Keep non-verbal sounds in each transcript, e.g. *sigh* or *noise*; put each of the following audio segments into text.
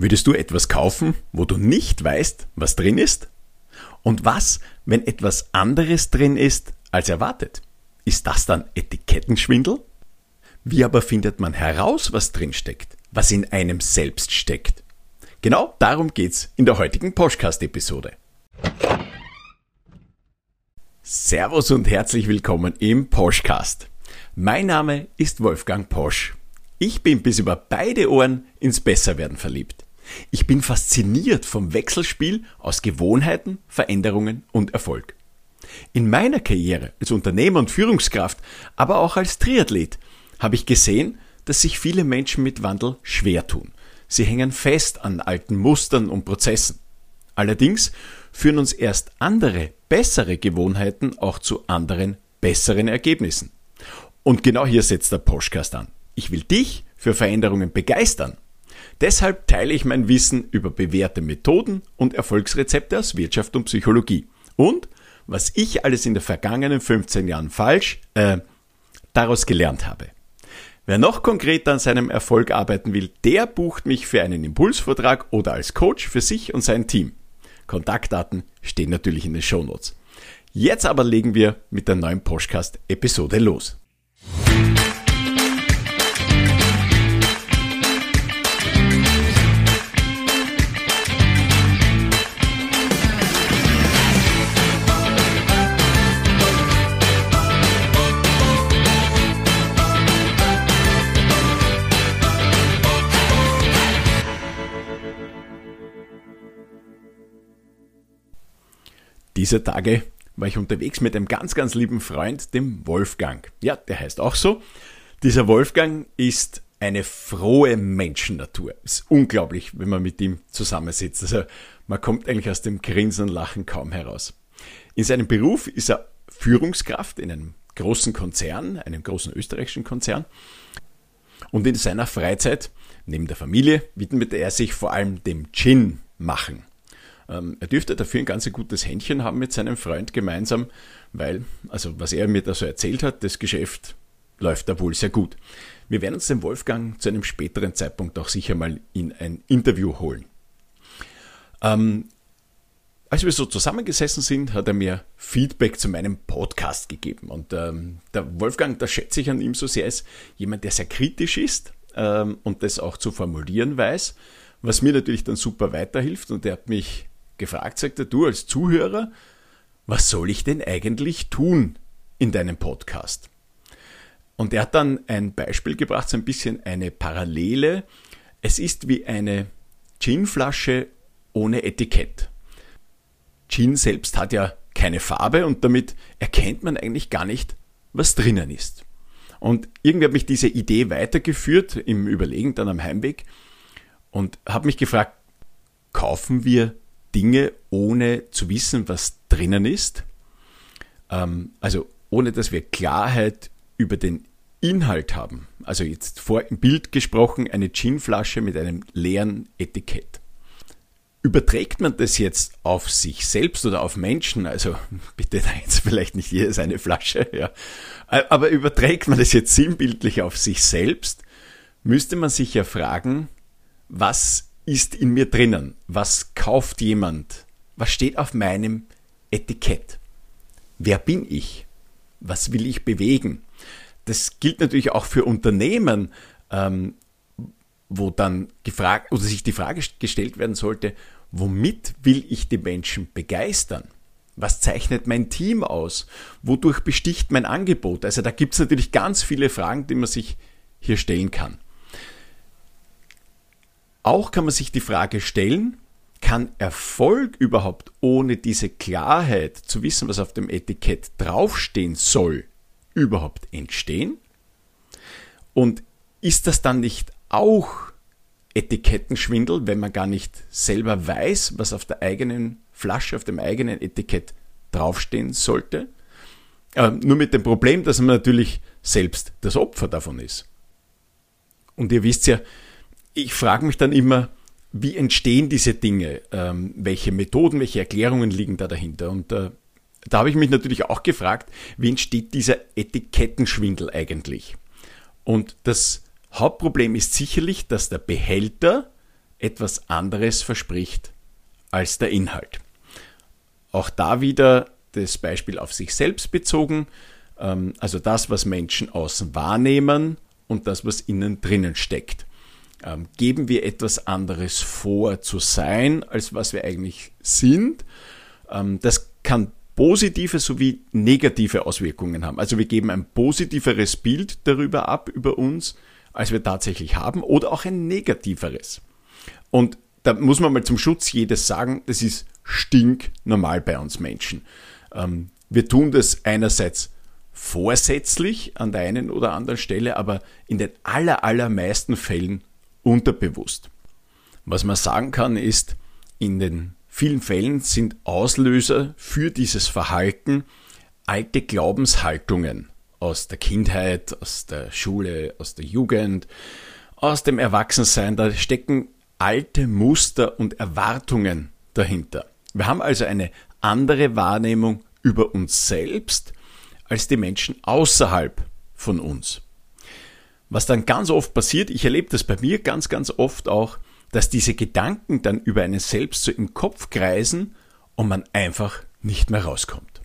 Würdest du etwas kaufen, wo du nicht weißt, was drin ist? Und was, wenn etwas anderes drin ist, als erwartet? Ist das dann Etikettenschwindel? Wie aber findet man heraus, was drin steckt, was in einem selbst steckt? Genau darum geht's in der heutigen Podcast-Episode. Servus und herzlich willkommen im Poschcast. Mein Name ist Wolfgang Posch. Ich bin bis über beide Ohren ins Besserwerden verliebt. Ich bin fasziniert vom Wechselspiel aus Gewohnheiten, Veränderungen und Erfolg. In meiner Karriere als Unternehmer und Führungskraft, aber auch als Triathlet, habe ich gesehen, dass sich viele Menschen mit Wandel schwer tun. Sie hängen fest an alten Mustern und Prozessen. Allerdings führen uns erst andere, bessere Gewohnheiten auch zu anderen, besseren Ergebnissen. Und genau hier setzt der Podcast an. Ich will dich für Veränderungen begeistern Deshalb teile ich mein Wissen über bewährte Methoden und Erfolgsrezepte aus Wirtschaft und Psychologie. Und was ich alles in den vergangenen 15 Jahren falsch äh, daraus gelernt habe. Wer noch konkreter an seinem Erfolg arbeiten will, der bucht mich für einen Impulsvortrag oder als Coach für sich und sein Team. Kontaktdaten stehen natürlich in den Shownotes. Jetzt aber legen wir mit der neuen Podcast-Episode los. Dieser Tage war ich unterwegs mit einem ganz, ganz lieben Freund, dem Wolfgang. Ja, der heißt auch so. Dieser Wolfgang ist eine frohe Menschennatur. Ist unglaublich, wenn man mit ihm zusammensitzt. Also man kommt eigentlich aus dem Grinsen und Lachen kaum heraus. In seinem Beruf ist er Führungskraft in einem großen Konzern, einem großen österreichischen Konzern. Und in seiner Freizeit, neben der Familie, widmet er sich vor allem dem Gin machen. Ähm, er dürfte dafür ein ganz gutes Händchen haben mit seinem Freund gemeinsam, weil, also was er mir da so erzählt hat, das Geschäft läuft da wohl sehr gut. Wir werden uns den Wolfgang zu einem späteren Zeitpunkt auch sicher mal in ein Interview holen. Ähm, als wir so zusammengesessen sind, hat er mir Feedback zu meinem Podcast gegeben. Und ähm, der Wolfgang, das schätze ich an ihm so sehr, ist jemand, der sehr kritisch ist ähm, und das auch zu formulieren weiß, was mir natürlich dann super weiterhilft. Und er hat mich gefragt, sagte du als Zuhörer, was soll ich denn eigentlich tun in deinem Podcast? Und er hat dann ein Beispiel gebracht, so ein bisschen eine Parallele. Es ist wie eine Ginflasche ohne Etikett. Gin selbst hat ja keine Farbe und damit erkennt man eigentlich gar nicht, was drinnen ist. Und irgendwie hat mich diese Idee weitergeführt im Überlegen dann am Heimweg und habe mich gefragt, kaufen wir Dinge, ohne zu wissen, was drinnen ist. Ähm, also ohne dass wir Klarheit über den Inhalt haben. Also jetzt vor im Bild gesprochen, eine Ginflasche mit einem leeren Etikett. Überträgt man das jetzt auf sich selbst oder auf Menschen, also *laughs* bitte da jetzt vielleicht nicht jeder seine Flasche, ja, aber überträgt man das jetzt sinnbildlich auf sich selbst, müsste man sich ja fragen, was ist in mir drinnen? Was kauft jemand? Was steht auf meinem Etikett? Wer bin ich? Was will ich bewegen? Das gilt natürlich auch für Unternehmen, ähm, wo dann gefragt oder sich die Frage gestellt werden sollte, womit will ich die Menschen begeistern? Was zeichnet mein Team aus? Wodurch besticht mein Angebot? Also da gibt es natürlich ganz viele Fragen, die man sich hier stellen kann. Auch kann man sich die Frage stellen, kann Erfolg überhaupt ohne diese Klarheit zu wissen, was auf dem Etikett draufstehen soll, überhaupt entstehen? Und ist das dann nicht auch Etikettenschwindel, wenn man gar nicht selber weiß, was auf der eigenen Flasche, auf dem eigenen Etikett draufstehen sollte? Äh, nur mit dem Problem, dass man natürlich selbst das Opfer davon ist. Und ihr wisst ja, ich frage mich dann immer, wie entstehen diese Dinge? Ähm, welche Methoden, welche Erklärungen liegen da dahinter? Und äh, da habe ich mich natürlich auch gefragt, wie entsteht dieser Etikettenschwindel eigentlich? Und das Hauptproblem ist sicherlich, dass der Behälter etwas anderes verspricht als der Inhalt. Auch da wieder das Beispiel auf sich selbst bezogen, ähm, also das, was Menschen außen wahrnehmen und das, was innen drinnen steckt. Ähm, geben wir etwas anderes vor zu sein, als was wir eigentlich sind. Ähm, das kann positive sowie negative Auswirkungen haben. Also wir geben ein positiveres Bild darüber ab, über uns, als wir tatsächlich haben, oder auch ein negativeres. Und da muss man mal zum Schutz jedes sagen, das ist stinknormal bei uns Menschen. Ähm, wir tun das einerseits vorsätzlich an der einen oder anderen Stelle, aber in den aller, allermeisten Fällen unterbewusst. Was man sagen kann, ist, in den vielen Fällen sind Auslöser für dieses Verhalten alte Glaubenshaltungen aus der Kindheit, aus der Schule, aus der Jugend, aus dem Erwachsensein. Da stecken alte Muster und Erwartungen dahinter. Wir haben also eine andere Wahrnehmung über uns selbst als die Menschen außerhalb von uns. Was dann ganz oft passiert, ich erlebe das bei mir ganz, ganz oft auch, dass diese Gedanken dann über einen selbst so im Kopf kreisen und man einfach nicht mehr rauskommt.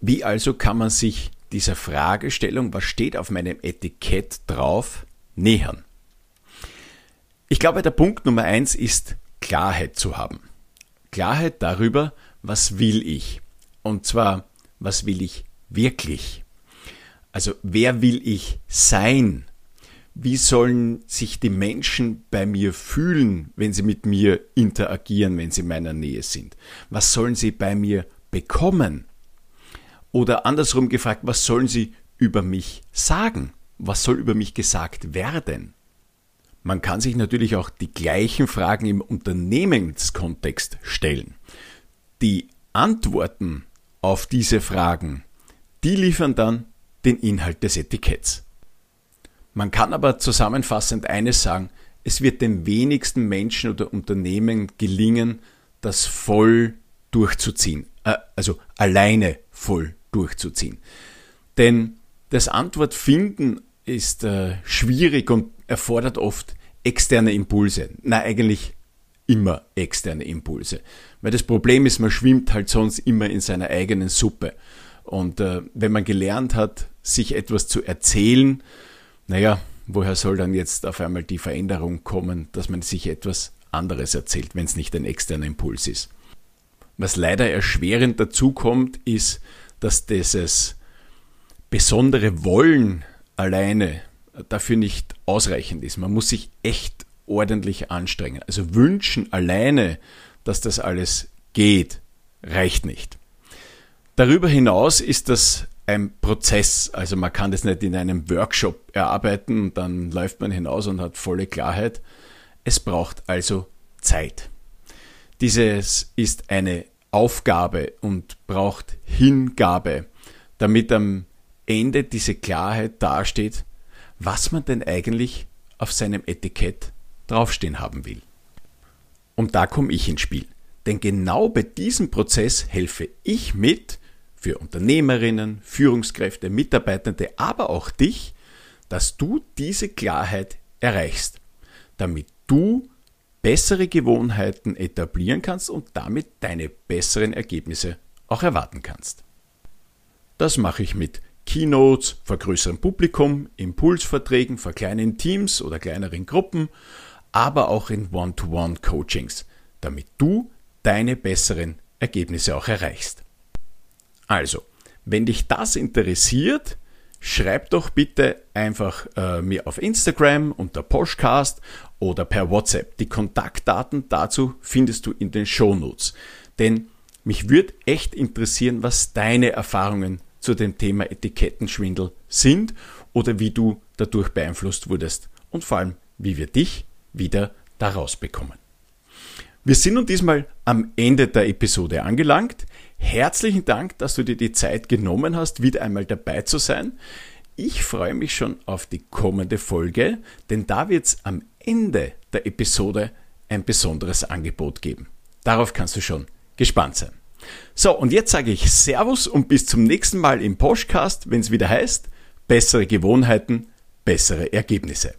Wie also kann man sich dieser Fragestellung, was steht auf meinem Etikett drauf, nähern? Ich glaube, der Punkt Nummer eins ist Klarheit zu haben. Klarheit darüber, was will ich? Und zwar, was will ich wirklich? Also, wer will ich sein? wie sollen sich die Menschen bei mir fühlen, wenn sie mit mir interagieren, wenn sie in meiner Nähe sind? Was sollen sie bei mir bekommen? Oder andersrum gefragt, was sollen sie über mich sagen? Was soll über mich gesagt werden? Man kann sich natürlich auch die gleichen Fragen im Unternehmenskontext stellen. Die Antworten auf diese Fragen, die liefern dann den Inhalt des Etiketts. Man kann aber zusammenfassend eines sagen, es wird den wenigsten Menschen oder Unternehmen gelingen, das voll durchzuziehen, äh, also alleine voll durchzuziehen. Denn das Antwort finden ist äh, schwierig und erfordert oft externe Impulse. Na, eigentlich immer externe Impulse. Weil das Problem ist, man schwimmt halt sonst immer in seiner eigenen Suppe. Und äh, wenn man gelernt hat, sich etwas zu erzählen, naja, woher soll dann jetzt auf einmal die Veränderung kommen, dass man sich etwas anderes erzählt, wenn es nicht ein externer Impuls ist? Was leider erschwerend dazu kommt, ist, dass dieses besondere Wollen alleine dafür nicht ausreichend ist. Man muss sich echt ordentlich anstrengen. Also wünschen alleine, dass das alles geht, reicht nicht. Darüber hinaus ist das ein Prozess. Also man kann das nicht in einem Workshop erarbeiten und dann läuft man hinaus und hat volle Klarheit. Es braucht also Zeit. Dieses ist eine Aufgabe und braucht Hingabe, damit am Ende diese Klarheit dasteht, was man denn eigentlich auf seinem Etikett draufstehen haben will. Und da komme ich ins Spiel. Denn genau bei diesem Prozess helfe ich mit, für Unternehmerinnen, Führungskräfte, Mitarbeitende, aber auch dich, dass du diese Klarheit erreichst, damit du bessere Gewohnheiten etablieren kannst und damit deine besseren Ergebnisse auch erwarten kannst. Das mache ich mit Keynotes vor größerem Publikum, Impulsverträgen vor kleinen Teams oder kleineren Gruppen, aber auch in One-to-One-Coachings, damit du deine besseren Ergebnisse auch erreichst. Also, wenn dich das interessiert, schreib doch bitte einfach äh, mir auf Instagram unter Postcast oder per WhatsApp. Die Kontaktdaten dazu findest du in den Shownotes. Denn mich würde echt interessieren, was deine Erfahrungen zu dem Thema Etikettenschwindel sind oder wie du dadurch beeinflusst wurdest und vor allem, wie wir dich wieder daraus bekommen. Wir sind nun diesmal am Ende der Episode angelangt. Herzlichen Dank, dass du dir die Zeit genommen hast, wieder einmal dabei zu sein. Ich freue mich schon auf die kommende Folge, denn da wird es am Ende der Episode ein besonderes Angebot geben. Darauf kannst du schon gespannt sein. So, und jetzt sage ich Servus und bis zum nächsten Mal im Podcast, wenn es wieder heißt, bessere Gewohnheiten, bessere Ergebnisse.